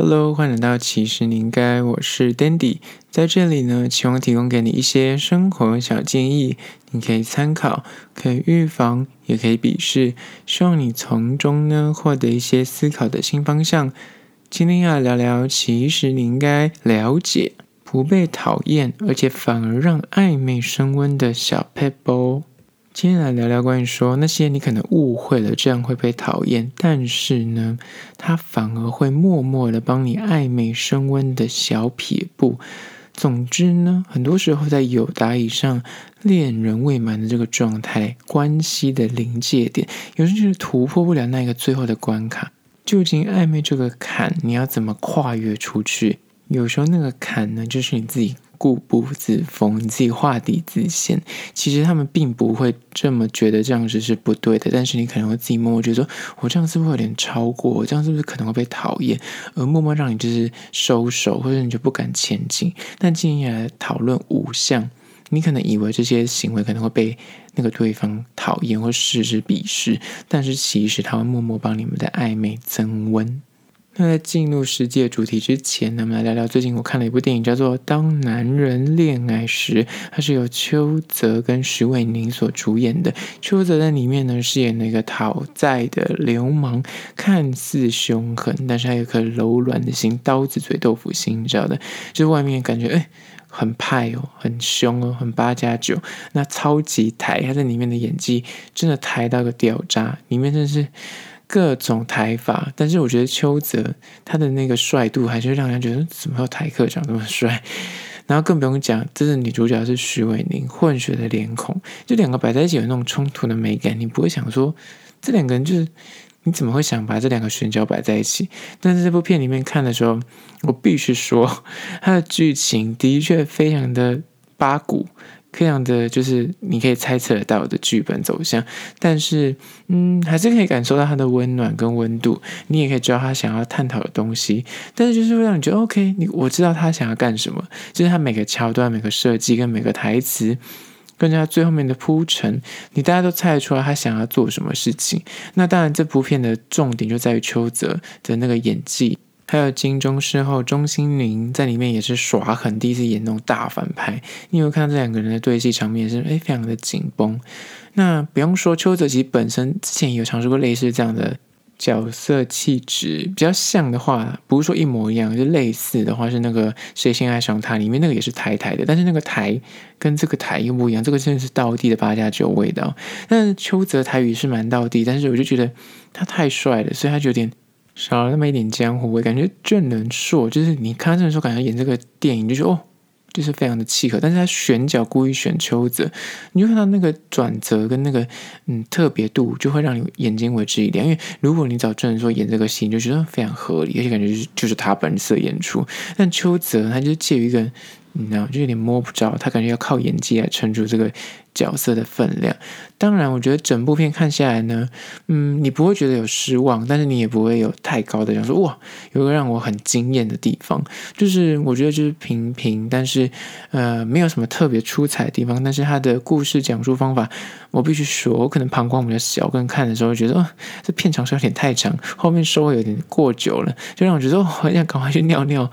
Hello，欢迎来到其实你应该，我是 Dandy，在这里呢，希望提供给你一些生活小建议，你可以参考，可以预防，也可以鄙视，希望你从中呢获得一些思考的新方向。今天要聊聊，其实你应该了解。不被讨厌，而且反而让暧昧升温的小撇步。今天来聊聊关于说那些你可能误会了，这样会被讨厌，但是呢，他反而会默默的帮你暧昧升温的小撇步。总之呢，很多时候在友达以上恋人未满的这个状态，关系的临界点，有时候就是突破不了那个最后的关卡。究竟暧昧这个坎，你要怎么跨越出去？有时候那个坎呢，就是你自己固步自封，你自己画地自限。其实他们并不会这么觉得这样子是不对的，但是你可能会自己默默觉得说，我这样是不是有点超过？我这样是不是可能会被讨厌？而默默让你就是收手，或者你就不敢前进。但接下来讨论五项，你可能以为这些行为可能会被那个对方讨厌或视之鄙视，但是其实他会默默帮你们的暧昧增温。那在进入实际的主题之前呢，我们来聊聊最近我看了一部电影，叫做《当男人恋爱时》，它是由邱泽跟徐伟宁所主演的。邱泽在里面呢饰演那个讨债的流氓，看似凶狠，但是他有颗柔软的心，刀子嘴豆腐心，你知道的，就是外面感觉哎很派哦，很凶哦，很八加九，那超级台，他在里面的演技真的台到个掉渣，里面真的是。各种台法，但是我觉得邱泽他的那个帅度还是让人觉得怎么有台客长这么帅，然后更不用讲，这是女主角是许玮宁，混血的脸孔，就两个摆在一起有那种冲突的美感，你不会想说这两个人就是你怎么会想把这两个选角摆在一起？但是这部片里面看的时候，我必须说，它的剧情的确非常的八股。非常的就是你可以猜测得到的剧本走向，但是嗯，还是可以感受到他的温暖跟温度。你也可以知道他想要探讨的东西，但是就是会让你觉得 OK，你我知道他想要干什么。就是他每个桥段、每个设计跟每个台词，跟他最后面的铺陈，你大家都猜得出来他想要做什么事情。那当然，这部片的重点就在于邱泽的那个演技。还有金钟视后钟欣凌在里面也是耍狠，第一次演那种大反派。你有没有看到这两个人的对戏场面是诶非常的紧绷。那不用说，邱泽其本身之前也有尝试过类似这样的角色气质，比较像的话，不是说一模一样，就类似的话是那个谁先爱上他里面那个也是台台的，但是那个台跟这个台又不一样，这个真的是道地的八加九味道。但邱泽台语是蛮道地，但是我就觉得他太帅了，所以他就有点。少了那么一点江湖味，感觉郑仁硕就是你看他的时候，感觉演这个电影就是哦，就是非常的契合。但是他选角故意选邱泽，你就看到那个转折跟那个嗯特别度，就会让你眼睛为之一亮。因为如果你找郑仁硕演这个戏，你就觉得非常合理，而且感觉就是就是他本色演出。但邱泽他就介于一个。你知道，就有点摸不着，他感觉要靠演技来撑住这个角色的分量。当然，我觉得整部片看下来呢，嗯，你不会觉得有失望，但是你也不会有太高的，想说哇，有个让我很惊艳的地方。就是我觉得就是平平，但是呃，没有什么特别出彩的地方。但是他的故事讲述方法，我必须说，我可能膀胱比较小，跟看的时候觉得，哦，这片长是有点太长，后面稍微有点过久了，就让我觉得，我想赶快去尿尿。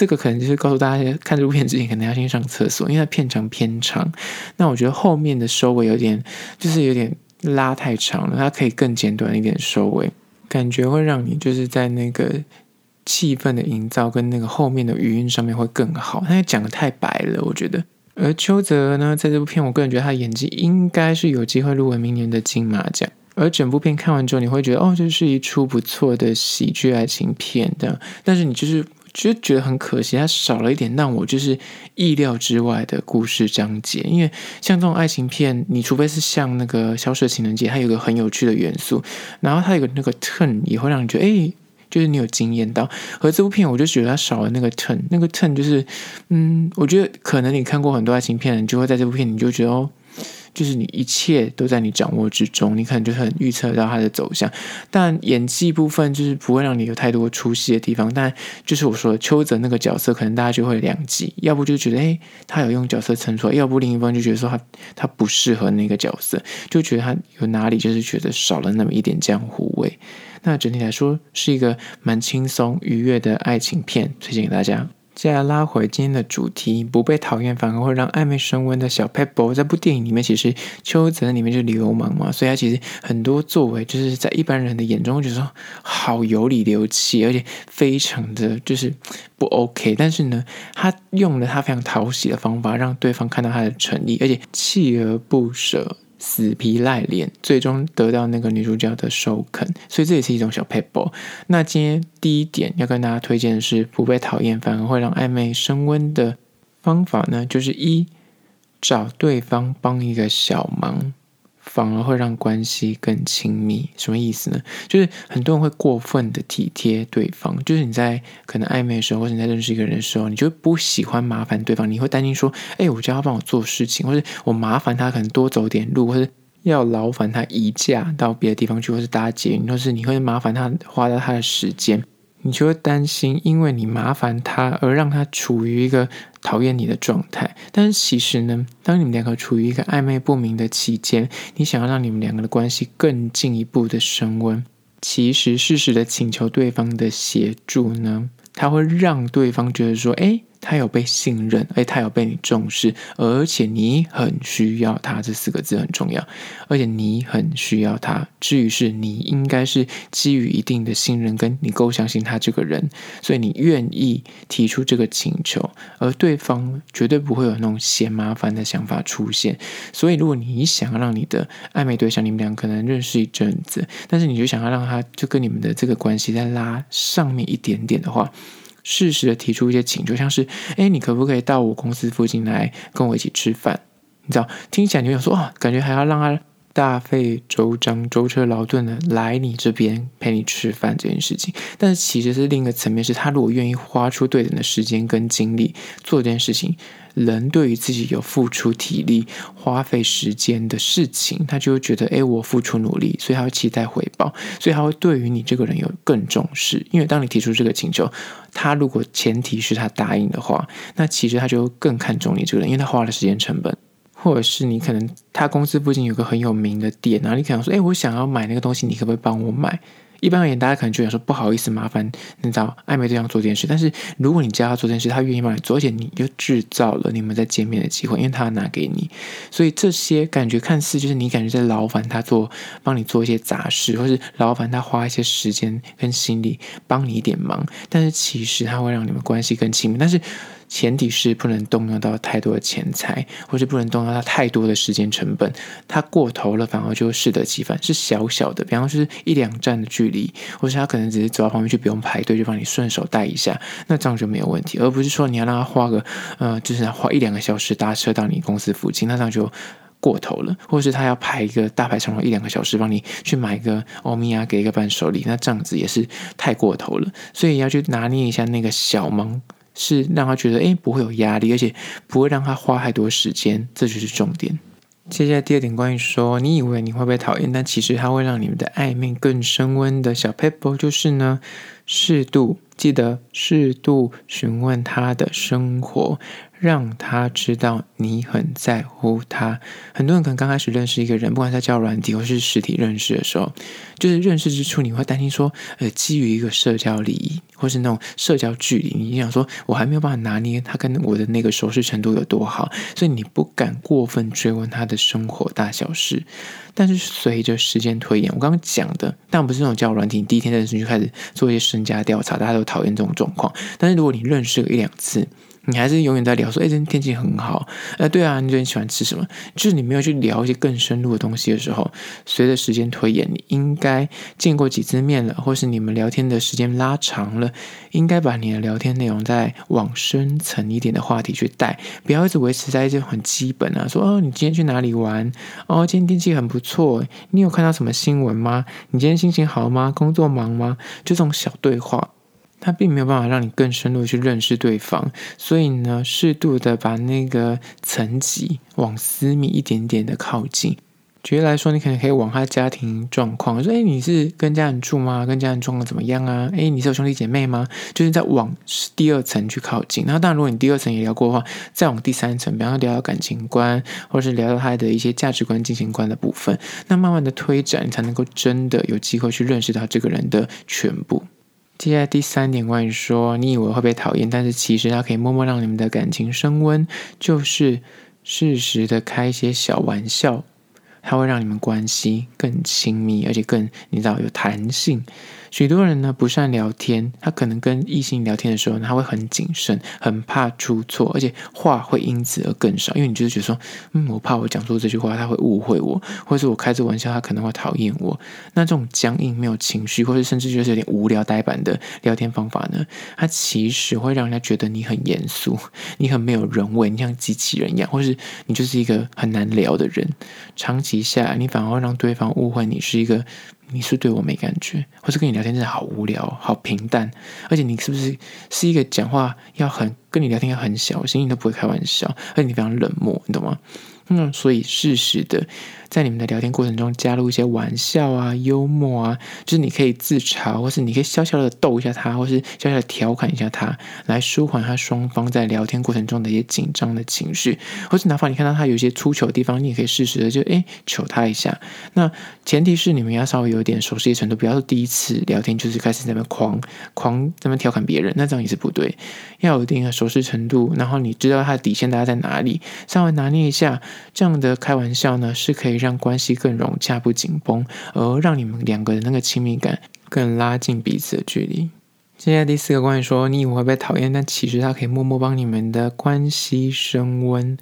这个可能就是告诉大家，看这部片之前可能要先上厕所，因为它片长偏长。那我觉得后面的收尾有点，就是有点拉太长了，它可以更简短一点收尾，感觉会让你就是在那个气氛的营造跟那个后面的余韵上面会更好。他讲得太白了，我觉得。而邱泽呢，在这部片，我个人觉得他的演技应该是有机会入围明年的金马奖。而整部片看完之后，你会觉得哦，这是一出不错的喜剧爱情片的，但是你就是。就觉得很可惜，它少了一点让我就是意料之外的故事章节。因为像这种爱情片，你除非是像那个《消失的情人节》，它有个很有趣的元素，然后它有个那个 turn 也会让你觉得，哎，就是你有惊艳到。而这部片，我就觉得它少了那个 turn，那个 turn 就是，嗯，我觉得可能你看过很多爱情片，你就会在这部片，你就觉得哦。就是你一切都在你掌握之中，你可能就很预测到它的走向。但演技部分就是不会让你有太多出戏的地方。但就是我说的邱泽那个角色，可能大家就会两极，要不就觉得诶，他有用角色撑出来，要不另一方就觉得说他他不适合那个角色，就觉得他有哪里就是觉得少了那么一点江湖味。那整体来说是一个蛮轻松愉悦的爱情片，推荐给大家。接下来拉回今天的主题，不被讨厌反而会让暧昧升温的小撇步。这部电影里面，其实邱泽里面就是流氓嘛，所以他其实很多作为就是在一般人的眼中，觉得说好有理有气，而且非常的就是不 OK。但是呢，他用了他非常讨喜的方法，让对方看到他的诚意，而且锲而不舍。死皮赖脸，最终得到那个女主角的首肯，所以这也是一种小 p a p e。那今天第一点要跟大家推荐的是，不被讨厌反而会让暧昧升温的方法呢，就是一，找对方帮一个小忙。反而会让关系更亲密，什么意思呢？就是很多人会过分的体贴对方，就是你在可能暧昧的时候，或者你在认识一个人的时候，你就不喜欢麻烦对方，你会担心说，哎，我叫他帮我做事情，或者我麻烦他可能多走点路，或者要劳烦他移驾到别的地方去，或是搭捷运，或是你会麻烦他花到他的时间。你就会担心，因为你麻烦他而让他处于一个讨厌你的状态。但是其实呢，当你们两个处于一个暧昧不明的期间，你想要让你们两个的关系更进一步的升温，其实适时的请求对方的协助呢，他会让对方觉得说，诶。他有被信任，哎，他有被你重视，而且你很需要他，这四个字很重要。而且你很需要他，至于是你应该是基于一定的信任，跟你够相信他这个人，所以你愿意提出这个请求，而对方绝对不会有那种嫌麻烦的想法出现。所以，如果你想要让你的暧昧对象，你们俩可能认识一阵子，但是你就想要让他就跟你们的这个关系再拉上面一点点的话。适时的提出一些请求，像是，哎，你可不可以到我公司附近来跟我一起吃饭？你知道，听起来你会说，啊，感觉还要让他大费周章、舟车劳顿的来你这边陪你吃饭这件事情。但是其实是另一个层面，是他如果愿意花出对等的时间跟精力做这件事情。人对于自己有付出体力、花费时间的事情，他就会觉得，哎，我付出努力，所以他会期待回报，所以他会对于你这个人有更重视。因为当你提出这个请求，他如果前提是他答应的话，那其实他就更看重你这个人，因为他花了时间成本，或者是你可能他公司附近有个很有名的店，然后你可能说，哎，我想要买那个东西，你可不可以帮我买？一般而言，大家可能觉得说不好意思，麻烦你找暧昧对象做这件事。但是如果你叫他做这件事，他愿意帮你做，而且你就制造了你们在见面的机会，因为他拿给你。所以这些感觉看似就是你感觉在劳烦他做，帮你做一些杂事，或是劳烦他花一些时间跟心力帮你一点忙。但是其实他会让你们关系更亲密。但是。前提是不能动用到太多的钱财，或是不能动用到太多的时间成本。他过头了，反而就适得其反。是小小的，比方说是一两站的距离，或是他可能只是走到旁边去，不用排队，就帮你顺手带一下，那这样就没有问题。而不是说你要让他花个，呃，就是花一两个小时搭车到你公司附近，那这样就过头了。或者是他要排一个大排长龙一两个小时，帮你去买一个欧米亚给一个伴手礼，那这样子也是太过头了。所以要去拿捏一下那个小忙。是让他觉得诶不会有压力，而且不会让他花太多时间，这就是重点。接下来第二点，关于说你以为你会被讨厌，但其实它会让你们的暧昧更升温的小撇步，就是呢，适度记得适度询问他的生活。让他知道你很在乎他。很多人可能刚开始认识一个人，不管在交友软体或是实体认识的时候，就是认识之初，你会担心说，呃，基于一个社交礼仪或是那种社交距离，你想说，我还没有办法拿捏他跟我的那个熟识程度有多好，所以你不敢过分追问他的生活大小事。但是随着时间推演，我刚刚讲的，但不是那种交友软体，你第一天认识就开始做一些身家调查，大家都讨厌这种状况。但是如果你认识了一两次，你还是永远在聊说，哎，今天天气很好，呃，对啊，你最近喜欢吃什么？就是你没有去聊一些更深入的东西的时候，随着时间推演，你应该见过几次面了，或是你们聊天的时间拉长了，应该把你的聊天内容再往深层一点的话题去带，不要一直维持在一些很基本啊，说哦，你今天去哪里玩？哦，今天天气很不错，你有看到什么新闻吗？你今天心情好吗？工作忙吗？就这种小对话。他并没有办法让你更深入去认识对方，所以呢，适度的把那个层级往私密一点点的靠近，举例来说，你可能可以往他家庭状况说：“哎，你是跟家人住吗？跟家人状况怎么样啊？哎，你是有兄弟姐妹吗？”就是在往第二层去靠近。那，当然，如果你第二层也聊过的话，再往第三层，比方说聊到感情观，或者是聊到他的一些价值观、金钱观的部分，那慢慢的推展，你才能够真的有机会去认识到这个人的全部。接下来第三点，关于说你以为会被讨厌，但是其实他可以默默让你们的感情升温，就是适时的开一些小玩笑。它会让你们关系更亲密，而且更你知道有弹性。许多人呢不善聊天，他可能跟异性聊天的时候，他会很谨慎，很怕出错，而且话会因此而更少，因为你就是觉得说，嗯，我怕我讲错这句话，他会误会我，或者是我开这玩笑，他可能会讨厌我。那这种僵硬、没有情绪，或者甚至就是有点无聊、呆板的聊天方法呢，它其实会让人家觉得你很严肃，你很没有人味，你像机器人一样，或是你就是一个很难聊的人。长期下来，你反而会让对方误会你是一个。你是对我没感觉，或是跟你聊天真的好无聊、好平淡，而且你是不是是一个讲话要很跟你聊天要很小心，你都不会开玩笑，而且你非常冷漠，你懂吗？嗯，所以适时的。在你们的聊天过程中加入一些玩笑啊、幽默啊，就是你可以自嘲，或是你可以小小的逗一下他，或是小小的调侃一下他，来舒缓他双方在聊天过程中的一些紧张的情绪，或是哪怕你看到他有一些出糗的地方，你也可以适时的就诶糗他一下。那前提是你们要稍微有点熟悉的程度，不要说第一次聊天就是开始在那边狂狂在那边调侃别人，那这样也是不对。要有一定的熟悉程度，然后你知道他的底线大概在哪里，稍微拿捏一下，这样的开玩笑呢是可以。让关系更融洽，不紧绷，而让你们两个的那个亲密感更拉近彼此的距离。接下来第四个关于说，你以为会被讨厌，但其实他可以默默帮你们的关系升温。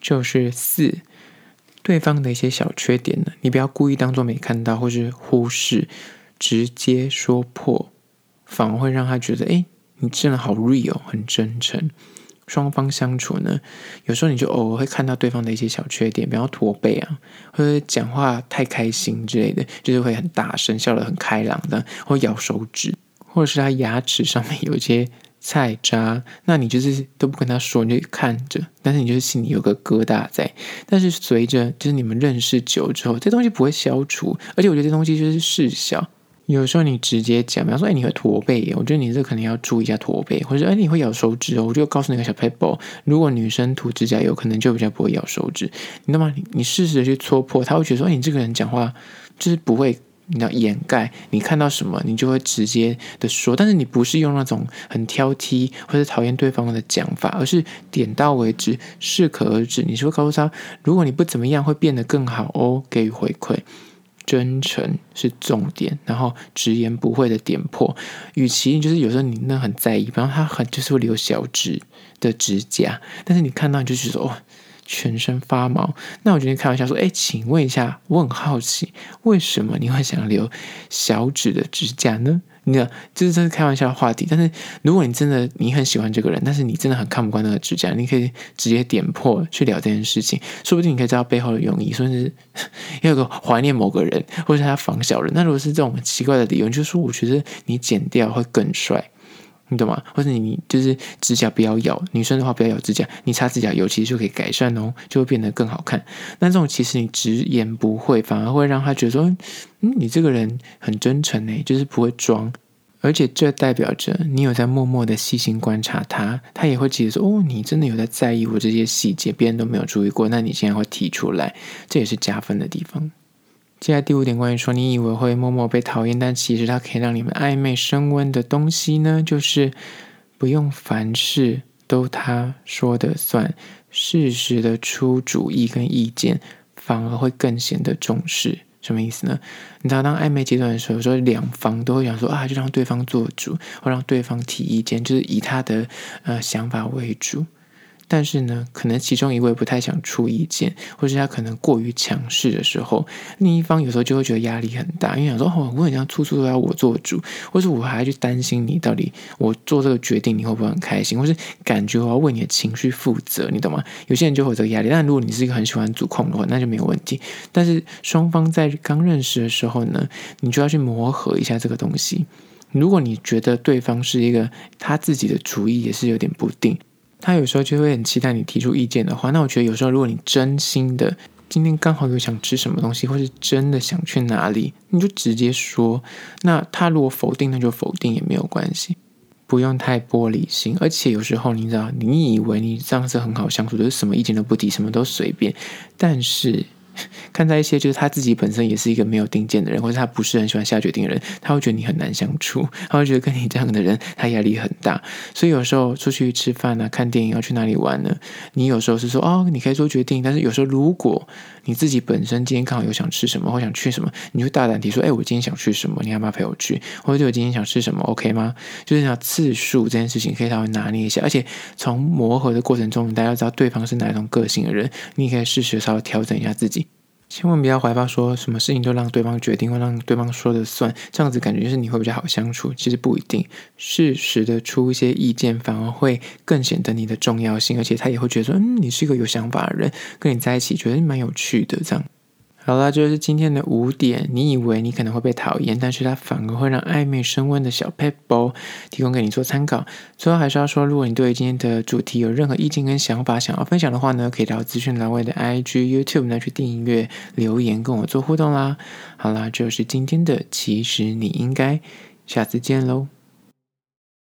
就是四，对方的一些小缺点呢，你不要故意当做没看到，或是忽视，直接说破，反而会让他觉得，哎，你真的好 real，很真诚。双方相处呢，有时候你就偶尔会看到对方的一些小缺点，比方驼背啊，或者讲话太开心之类的，就是会很大声，笑得很开朗的，或咬手指，或者是他牙齿上面有一些菜渣，那你就是都不跟他说，你就看着，但是你就是心里有个疙瘩在。但是随着就是你们认识久之后，这东西不会消除，而且我觉得这东西就是事小。有时候你直接讲，比方说，哎，你会驼背，我觉得你这可能要注意一下驼背，或者，哎，你会咬手指哦，我就告诉你个小撇步，如果女生涂指甲油，可能就比较不会咬手指，你知道吗？你你适时的去戳破，他会觉得说，哎，你这个人讲话就是不会，你要掩盖，你看到什么，你就会直接的说，但是你不是用那种很挑剔或者讨厌对方的讲法，而是点到为止，适可而止。你是会告诉他，如果你不怎么样，会变得更好哦，给予回馈。真诚是重点，然后直言不讳的点破。与其就是有时候你那很在意，然后他很就是会留小指的指甲，但是你看到你就觉得哦，全身发毛。那我觉得开玩笑说，哎，请问一下，我很好奇，为什么你会想留小指的指甲呢？你知道，就是这是开玩笑的话题，但是如果你真的你很喜欢这个人，但是你真的很看不惯那个指甲，你可以直接点破去聊这件事情，说不定你可以知道背后的用意，甚至 有个怀念某个人，或者是他防小人。那如果是这种奇怪的理由，你就说我觉得你剪掉会更帅，你懂吗？或者你就是指甲不要咬，女生的话不要咬指甲，你擦指甲油其实就可以改善哦，就会变得更好看。那这种其实你直言不讳，反而会让他觉得说。嗯，你这个人很真诚诶，就是不会装，而且这代表着你有在默默的细心观察他，他也会记得说，哦，你真的有在在意我这些细节，别人都没有注意过，那你现在会提出来，这也是加分的地方。接下来第五点，关于说你以为会默默被讨厌，但其实它可以让你们暧昧升温的东西呢，就是不用凡事都他说的算，适时的出主意跟意见，反而会更显得重视。什么意思呢？你知道，当暧昧阶段的时候，说两方都会想说啊，就让对方做主，或让对方提意见，就是以他的呃想法为主。但是呢，可能其中一位不太想出意见，或是他可能过于强势的时候，另一方有时候就会觉得压力很大，因为想说哦，我很想处处都要我做主，或是我还要去担心你到底我做这个决定你会不会很开心，或是感觉我要为你的情绪负责，你懂吗？有些人就会有这个压力。但如果你是一个很喜欢主控的话，那就没有问题。但是双方在刚认识的时候呢，你就要去磨合一下这个东西。如果你觉得对方是一个他自己的主意也是有点不定。他有时候就会很期待你提出意见的话，那我觉得有时候如果你真心的今天刚好有想吃什么东西，或是真的想去哪里，你就直接说。那他如果否定，那就否定也没有关系，不用太玻璃心。而且有时候你知道，你以为你这样是很好相处，就是什么意见都不提，什么都随便，但是。看在一些就是他自己本身也是一个没有定见的人，或者他不是很喜欢下决定的人，他会觉得你很难相处，他会觉得跟你这样的人他压力很大。所以有时候出去吃饭啊、看电影要去哪里玩呢？你有时候是说哦，你可以做决定，但是有时候如果你自己本身今天刚好有想吃什么或想去什么，你就大胆提说，哎，我今天想去什么，你要不要陪我去？或者我今天想吃什么，OK 吗？就是讲次数这件事情可以稍微拿捏一下，而且从磨合的过程中，大家知道对方是哪一种个性的人，你可以适时稍微调整一下自己。千万不要怀抱说什么事情都让对方决定，或让对方说的算，这样子感觉就是你会比较好相处。其实不一定，适时的出一些意见，反而会更显得你的重要性，而且他也会觉得说，嗯，你是一个有想法的人，跟你在一起觉得蛮有趣的这样。好啦，就是今天的五点，你以为你可能会被讨厌，但是它反而会让暧昧升温的小撇步，提供给你做参考。最后还是要说，如果你对今天的主题有任何意见跟想法想要分享的话呢，可以到资讯栏位的 IG、YouTube 来去订阅、留言跟我做互动啦。好啦，就是今天的，其实你应该下次见喽。